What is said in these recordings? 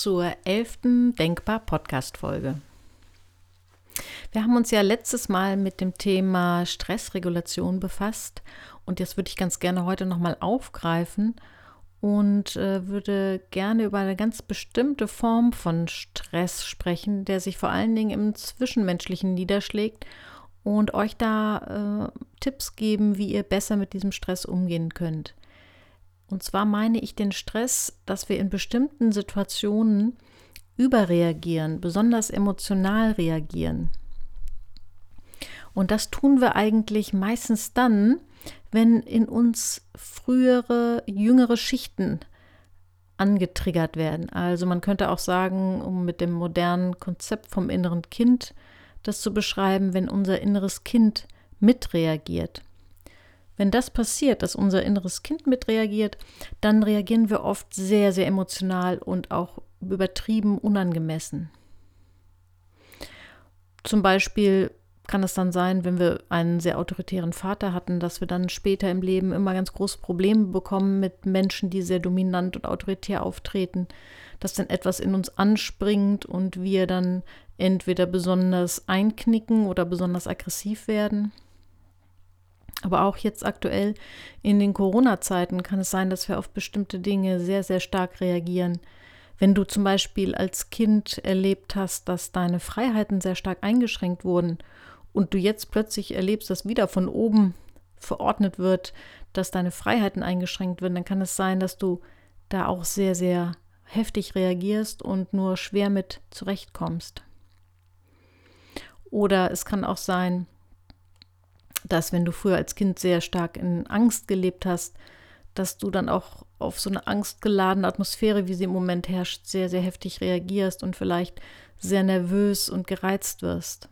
Zur elften Denkbar Podcast Folge. Wir haben uns ja letztes Mal mit dem Thema Stressregulation befasst und das würde ich ganz gerne heute nochmal aufgreifen und äh, würde gerne über eine ganz bestimmte Form von Stress sprechen, der sich vor allen Dingen im Zwischenmenschlichen niederschlägt und euch da äh, Tipps geben, wie ihr besser mit diesem Stress umgehen könnt. Und zwar meine ich den Stress, dass wir in bestimmten Situationen überreagieren, besonders emotional reagieren. Und das tun wir eigentlich meistens dann, wenn in uns frühere, jüngere Schichten angetriggert werden. Also man könnte auch sagen, um mit dem modernen Konzept vom inneren Kind das zu beschreiben, wenn unser inneres Kind mitreagiert. Wenn das passiert, dass unser inneres Kind mitreagiert, dann reagieren wir oft sehr, sehr emotional und auch übertrieben unangemessen. Zum Beispiel kann es dann sein, wenn wir einen sehr autoritären Vater hatten, dass wir dann später im Leben immer ganz große Probleme bekommen mit Menschen, die sehr dominant und autoritär auftreten, dass dann etwas in uns anspringt und wir dann entweder besonders einknicken oder besonders aggressiv werden. Aber auch jetzt aktuell in den Corona-Zeiten kann es sein, dass wir auf bestimmte Dinge sehr, sehr stark reagieren. Wenn du zum Beispiel als Kind erlebt hast, dass deine Freiheiten sehr stark eingeschränkt wurden und du jetzt plötzlich erlebst, dass wieder von oben verordnet wird, dass deine Freiheiten eingeschränkt werden, dann kann es sein, dass du da auch sehr, sehr heftig reagierst und nur schwer mit zurechtkommst. Oder es kann auch sein, dass wenn du früher als Kind sehr stark in Angst gelebt hast, dass du dann auch auf so eine angstgeladene Atmosphäre, wie sie im Moment herrscht, sehr, sehr heftig reagierst und vielleicht sehr nervös und gereizt wirst.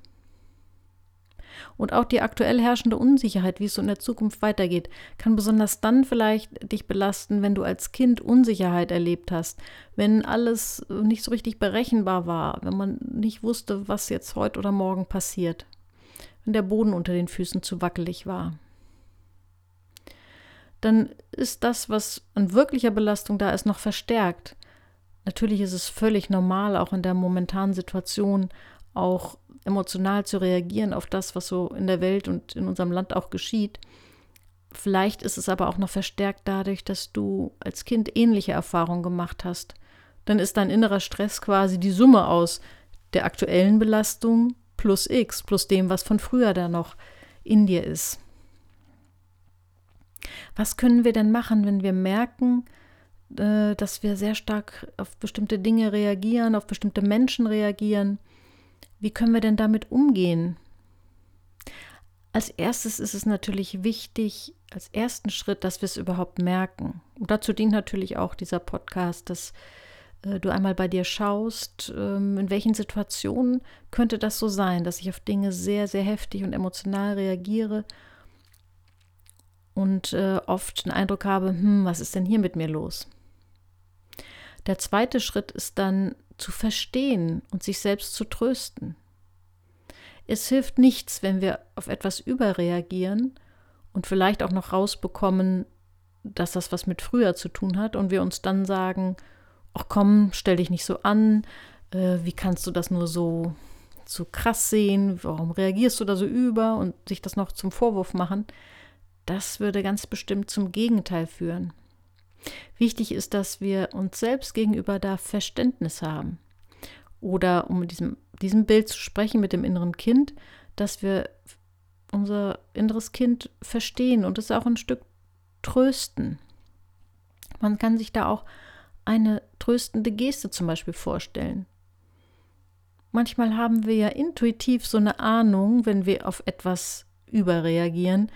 Und auch die aktuell herrschende Unsicherheit, wie es so in der Zukunft weitergeht, kann besonders dann vielleicht dich belasten, wenn du als Kind Unsicherheit erlebt hast, wenn alles nicht so richtig berechenbar war, wenn man nicht wusste, was jetzt heute oder morgen passiert wenn der Boden unter den Füßen zu wackelig war. Dann ist das, was an wirklicher Belastung da ist, noch verstärkt. Natürlich ist es völlig normal, auch in der momentanen Situation, auch emotional zu reagieren auf das, was so in der Welt und in unserem Land auch geschieht. Vielleicht ist es aber auch noch verstärkt dadurch, dass du als Kind ähnliche Erfahrungen gemacht hast. Dann ist dein innerer Stress quasi die Summe aus der aktuellen Belastung plus x, plus dem, was von früher da noch in dir ist. Was können wir denn machen, wenn wir merken, äh, dass wir sehr stark auf bestimmte Dinge reagieren, auf bestimmte Menschen reagieren? Wie können wir denn damit umgehen? Als erstes ist es natürlich wichtig, als ersten Schritt, dass wir es überhaupt merken. Und dazu dient natürlich auch dieser Podcast, dass äh, du einmal bei dir schaust, ähm, in welchen Situationen könnte das so sein, dass ich auf Dinge sehr, sehr heftig und emotional reagiere und äh, oft den Eindruck habe, hm, was ist denn hier mit mir los? Der zweite Schritt ist dann zu verstehen und sich selbst zu trösten. Es hilft nichts, wenn wir auf etwas überreagieren und vielleicht auch noch rausbekommen, dass das was mit früher zu tun hat und wir uns dann sagen, ach komm, stell dich nicht so an, äh, wie kannst du das nur so, so krass sehen, warum reagierst du da so über und sich das noch zum Vorwurf machen, das würde ganz bestimmt zum Gegenteil führen. Wichtig ist, dass wir uns selbst gegenüber da Verständnis haben. Oder um diesem, diesem Bild zu sprechen mit dem inneren Kind, dass wir unser inneres Kind verstehen und es auch ein Stück trösten. Man kann sich da auch eine tröstende Geste zum Beispiel vorstellen. Manchmal haben wir ja intuitiv so eine Ahnung, wenn wir auf etwas überreagieren,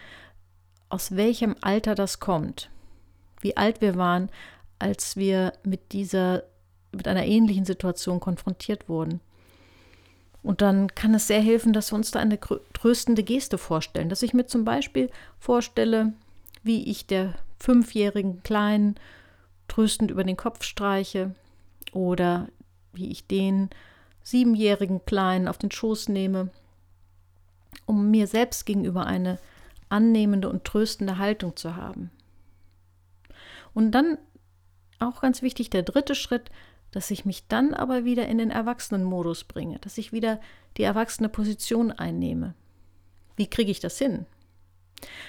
aus welchem Alter das kommt. Wie alt wir waren, als wir mit dieser, mit einer ähnlichen Situation konfrontiert wurden. Und dann kann es sehr helfen, dass wir uns da eine tröstende Geste vorstellen. Dass ich mir zum Beispiel vorstelle, wie ich der fünfjährigen Kleinen tröstend über den Kopf streiche oder wie ich den siebenjährigen Kleinen auf den Schoß nehme, um mir selbst gegenüber eine annehmende und tröstende Haltung zu haben. Und dann auch ganz wichtig, der dritte Schritt, dass ich mich dann aber wieder in den Erwachsenenmodus bringe, dass ich wieder die erwachsene Position einnehme. Wie kriege ich das hin?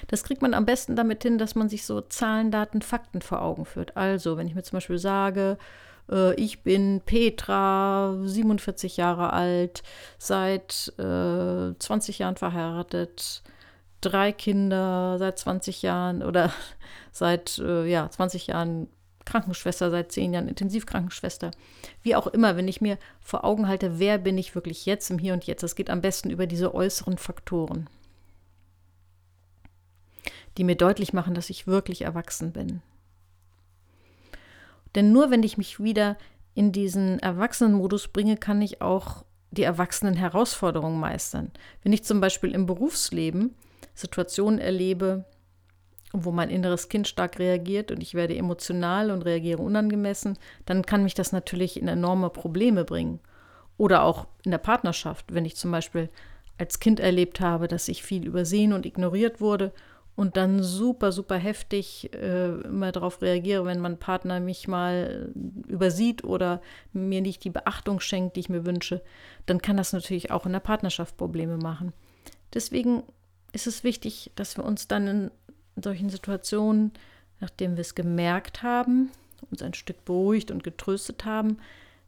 Das kriegt man am besten damit hin, dass man sich so Zahlen, Daten, Fakten vor Augen führt. Also, wenn ich mir zum Beispiel sage, äh, ich bin Petra, 47 Jahre alt, seit äh, 20 Jahren verheiratet, drei Kinder, seit 20 Jahren oder seit äh, ja, 20 Jahren Krankenschwester, seit zehn Jahren Intensivkrankenschwester. Wie auch immer, wenn ich mir vor Augen halte, wer bin ich wirklich jetzt im Hier und Jetzt, das geht am besten über diese äußeren Faktoren, die mir deutlich machen, dass ich wirklich erwachsen bin. Denn nur wenn ich mich wieder in diesen Erwachsenenmodus bringe, kann ich auch die erwachsenen Herausforderungen meistern. Wenn ich zum Beispiel im Berufsleben Situationen erlebe, wo mein inneres Kind stark reagiert und ich werde emotional und reagiere unangemessen, dann kann mich das natürlich in enorme Probleme bringen. Oder auch in der Partnerschaft, wenn ich zum Beispiel als Kind erlebt habe, dass ich viel übersehen und ignoriert wurde und dann super, super heftig äh, immer darauf reagiere, wenn mein Partner mich mal übersieht oder mir nicht die Beachtung schenkt, die ich mir wünsche, dann kann das natürlich auch in der Partnerschaft Probleme machen. Deswegen ist es wichtig, dass wir uns dann in in solchen Situationen, nachdem wir es gemerkt haben, uns ein Stück beruhigt und getröstet haben,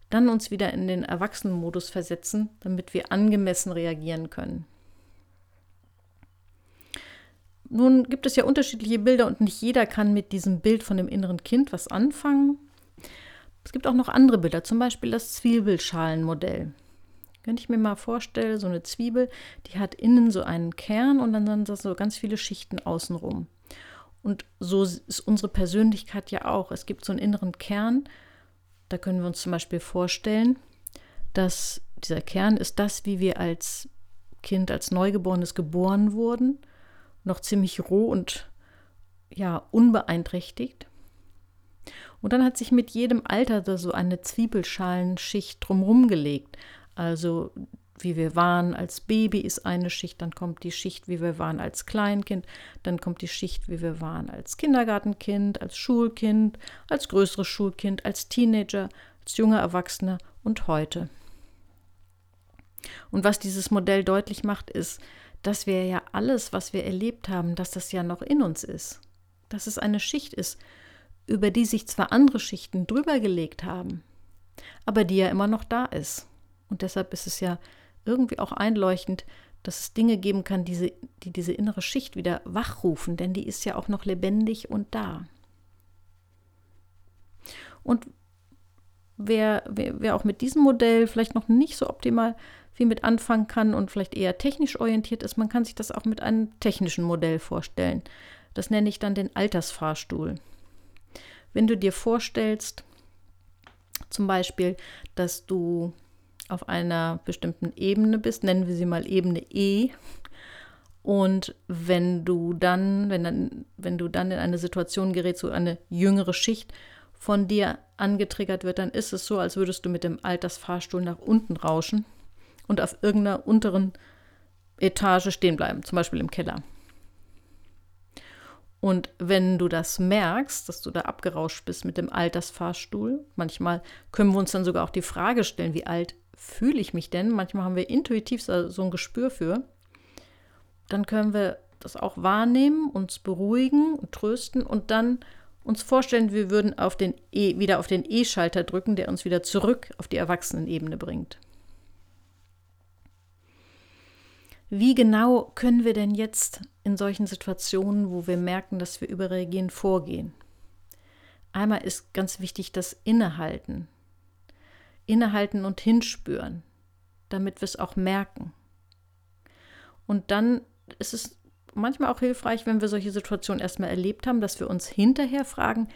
dann uns wieder in den Erwachsenenmodus versetzen, damit wir angemessen reagieren können. Nun gibt es ja unterschiedliche Bilder und nicht jeder kann mit diesem Bild von dem inneren Kind was anfangen. Es gibt auch noch andere Bilder, zum Beispiel das Zwiebelschalenmodell. Wenn ich mir mal vorstelle, so eine Zwiebel, die hat innen so einen Kern und dann sind da so ganz viele Schichten außenrum. Und so ist unsere Persönlichkeit ja auch. Es gibt so einen inneren Kern. Da können wir uns zum Beispiel vorstellen, dass dieser Kern ist das, wie wir als Kind, als Neugeborenes geboren wurden. Noch ziemlich roh und ja, unbeeinträchtigt. Und dann hat sich mit jedem Alter so eine Zwiebelschalenschicht drumherum gelegt. Also wie wir waren als Baby ist eine Schicht, dann kommt die Schicht, wie wir waren als Kleinkind, dann kommt die Schicht, wie wir waren als Kindergartenkind, als Schulkind, als größeres Schulkind, als Teenager, als junger Erwachsener und heute. Und was dieses Modell deutlich macht, ist, dass wir ja alles, was wir erlebt haben, dass das ja noch in uns ist. Dass es eine Schicht ist, über die sich zwar andere Schichten drüber gelegt haben, aber die ja immer noch da ist. Und deshalb ist es ja irgendwie auch einleuchtend, dass es Dinge geben kann, die diese innere Schicht wieder wachrufen, denn die ist ja auch noch lebendig und da. Und wer, wer, wer auch mit diesem Modell vielleicht noch nicht so optimal viel mit anfangen kann und vielleicht eher technisch orientiert ist, man kann sich das auch mit einem technischen Modell vorstellen. Das nenne ich dann den Altersfahrstuhl. Wenn du dir vorstellst, zum Beispiel, dass du auf einer bestimmten Ebene bist, nennen wir sie mal Ebene E. Und wenn du dann, wenn dann, wenn du dann in eine Situation gerätst, wo eine jüngere Schicht von dir angetriggert wird, dann ist es so, als würdest du mit dem Altersfahrstuhl nach unten rauschen und auf irgendeiner unteren Etage stehen bleiben, zum Beispiel im Keller. Und wenn du das merkst, dass du da abgerauscht bist mit dem Altersfahrstuhl, manchmal können wir uns dann sogar auch die Frage stellen, wie alt fühle ich mich denn? Manchmal haben wir intuitiv so ein Gespür für. Dann können wir das auch wahrnehmen, uns beruhigen und trösten und dann uns vorstellen, wir würden auf den e, wieder auf den E-Schalter drücken, der uns wieder zurück auf die Erwachsenenebene bringt. Wie genau können wir denn jetzt in solchen Situationen, wo wir merken, dass wir überreagieren, vorgehen? Einmal ist ganz wichtig das Innehalten innehalten und hinspüren, damit wir es auch merken. Und dann ist es manchmal auch hilfreich, wenn wir solche Situationen erstmal erlebt haben, dass wir uns hinterher fragen,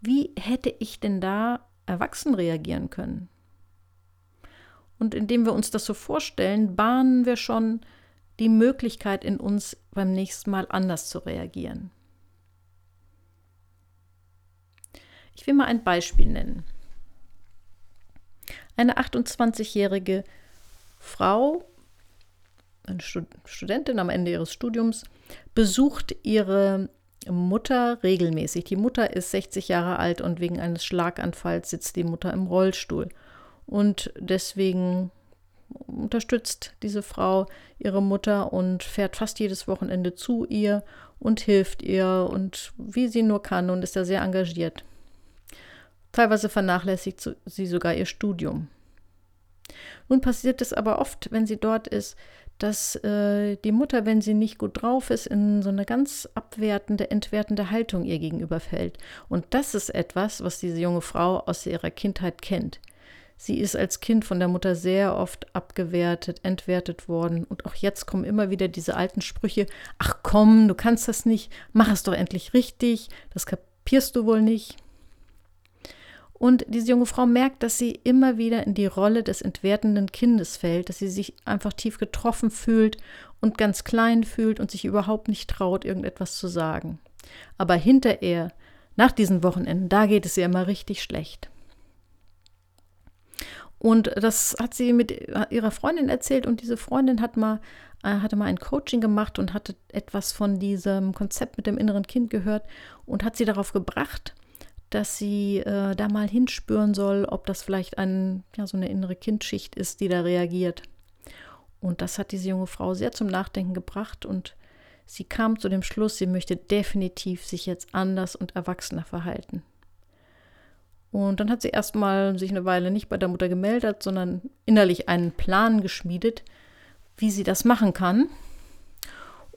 wie hätte ich denn da erwachsen reagieren können? Und indem wir uns das so vorstellen, bahnen wir schon die Möglichkeit in uns beim nächsten Mal anders zu reagieren. Ich will mal ein Beispiel nennen. Eine 28-jährige Frau, eine Studentin am Ende ihres Studiums, besucht ihre Mutter regelmäßig. Die Mutter ist 60 Jahre alt und wegen eines Schlaganfalls sitzt die Mutter im Rollstuhl. Und deswegen unterstützt diese Frau ihre Mutter und fährt fast jedes Wochenende zu ihr und hilft ihr und wie sie nur kann und ist da sehr engagiert. Teilweise vernachlässigt sie sogar ihr Studium. Nun passiert es aber oft, wenn sie dort ist, dass äh, die Mutter, wenn sie nicht gut drauf ist, in so eine ganz abwertende, entwertende Haltung ihr gegenüber fällt. Und das ist etwas, was diese junge Frau aus ihrer Kindheit kennt. Sie ist als Kind von der Mutter sehr oft abgewertet, entwertet worden. Und auch jetzt kommen immer wieder diese alten Sprüche: Ach komm, du kannst das nicht, mach es doch endlich richtig, das kapierst du wohl nicht. Und diese junge Frau merkt, dass sie immer wieder in die Rolle des entwertenden Kindes fällt, dass sie sich einfach tief getroffen fühlt und ganz klein fühlt und sich überhaupt nicht traut, irgendetwas zu sagen. Aber hinterher, nach diesen Wochenenden, da geht es ihr immer richtig schlecht. Und das hat sie mit ihrer Freundin erzählt und diese Freundin hat mal, äh, hatte mal ein Coaching gemacht und hatte etwas von diesem Konzept mit dem inneren Kind gehört und hat sie darauf gebracht, dass sie äh, da mal hinspüren soll, ob das vielleicht ein, ja, so eine innere Kindschicht ist, die da reagiert. Und das hat diese junge Frau sehr zum Nachdenken gebracht und sie kam zu dem Schluss, sie möchte definitiv sich jetzt anders und erwachsener verhalten. Und dann hat sie erstmal sich eine Weile nicht bei der Mutter gemeldet, sondern innerlich einen Plan geschmiedet, wie sie das machen kann.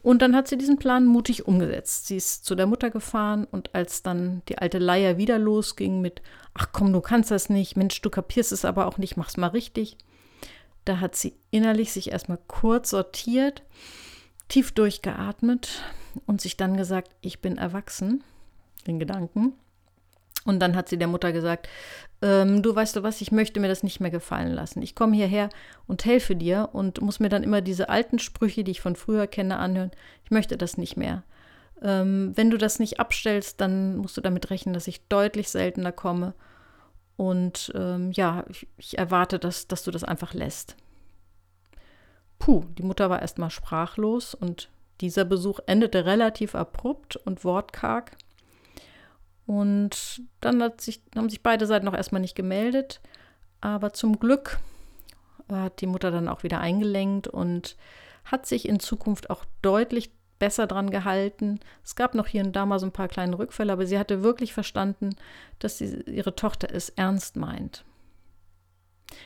Und dann hat sie diesen Plan mutig umgesetzt. Sie ist zu der Mutter gefahren und als dann die alte Leier wieder losging mit, ach komm, du kannst das nicht, Mensch, du kapierst es aber auch nicht, mach's mal richtig. Da hat sie innerlich sich erstmal kurz sortiert, tief durchgeatmet und sich dann gesagt, ich bin erwachsen, in Gedanken. Und dann hat sie der Mutter gesagt, ähm, du weißt du was, ich möchte mir das nicht mehr gefallen lassen. Ich komme hierher und helfe dir und muss mir dann immer diese alten Sprüche, die ich von früher kenne, anhören. Ich möchte das nicht mehr. Ähm, wenn du das nicht abstellst, dann musst du damit rechnen, dass ich deutlich seltener komme. Und ähm, ja, ich, ich erwarte, dass, dass du das einfach lässt. Puh, die Mutter war erstmal sprachlos und dieser Besuch endete relativ abrupt und wortkarg. Und dann sich, haben sich beide Seiten noch erstmal nicht gemeldet. Aber zum Glück hat die Mutter dann auch wieder eingelenkt und hat sich in Zukunft auch deutlich besser dran gehalten. Es gab noch hier und da mal so ein paar kleine Rückfälle, aber sie hatte wirklich verstanden, dass sie, ihre Tochter es ernst meint.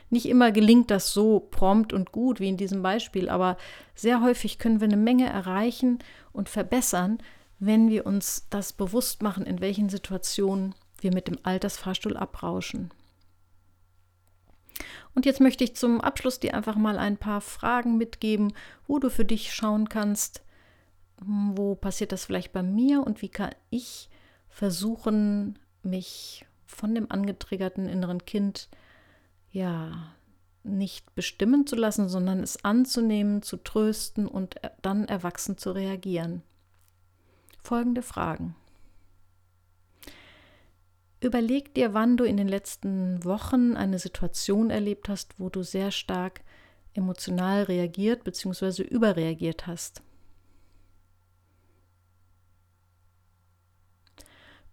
Nicht immer gelingt das so prompt und gut wie in diesem Beispiel, aber sehr häufig können wir eine Menge erreichen und verbessern, wenn wir uns das bewusst machen, in welchen Situationen wir mit dem Altersfahrstuhl abrauschen. Und jetzt möchte ich zum Abschluss dir einfach mal ein paar Fragen mitgeben, wo du für dich schauen kannst, wo passiert das vielleicht bei mir und wie kann ich versuchen, mich von dem angetriggerten inneren Kind ja nicht bestimmen zu lassen, sondern es anzunehmen, zu trösten und dann erwachsen zu reagieren folgende Fragen. Überleg dir, wann du in den letzten Wochen eine Situation erlebt hast, wo du sehr stark emotional reagiert bzw. überreagiert hast.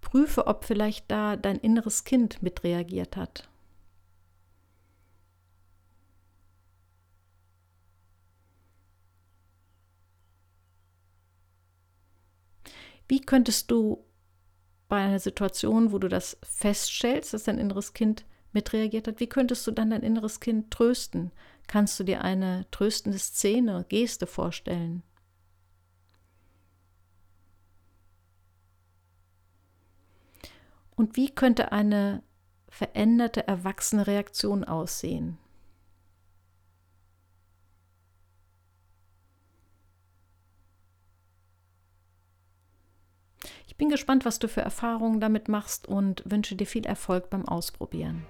Prüfe, ob vielleicht da dein inneres Kind mitreagiert hat. Wie könntest du bei einer Situation, wo du das feststellst, dass dein inneres Kind mitreagiert hat, wie könntest du dann dein inneres Kind trösten? Kannst du dir eine tröstende Szene, Geste vorstellen? Und wie könnte eine veränderte, erwachsene Reaktion aussehen? Ich bin gespannt, was du für Erfahrungen damit machst und wünsche dir viel Erfolg beim Ausprobieren.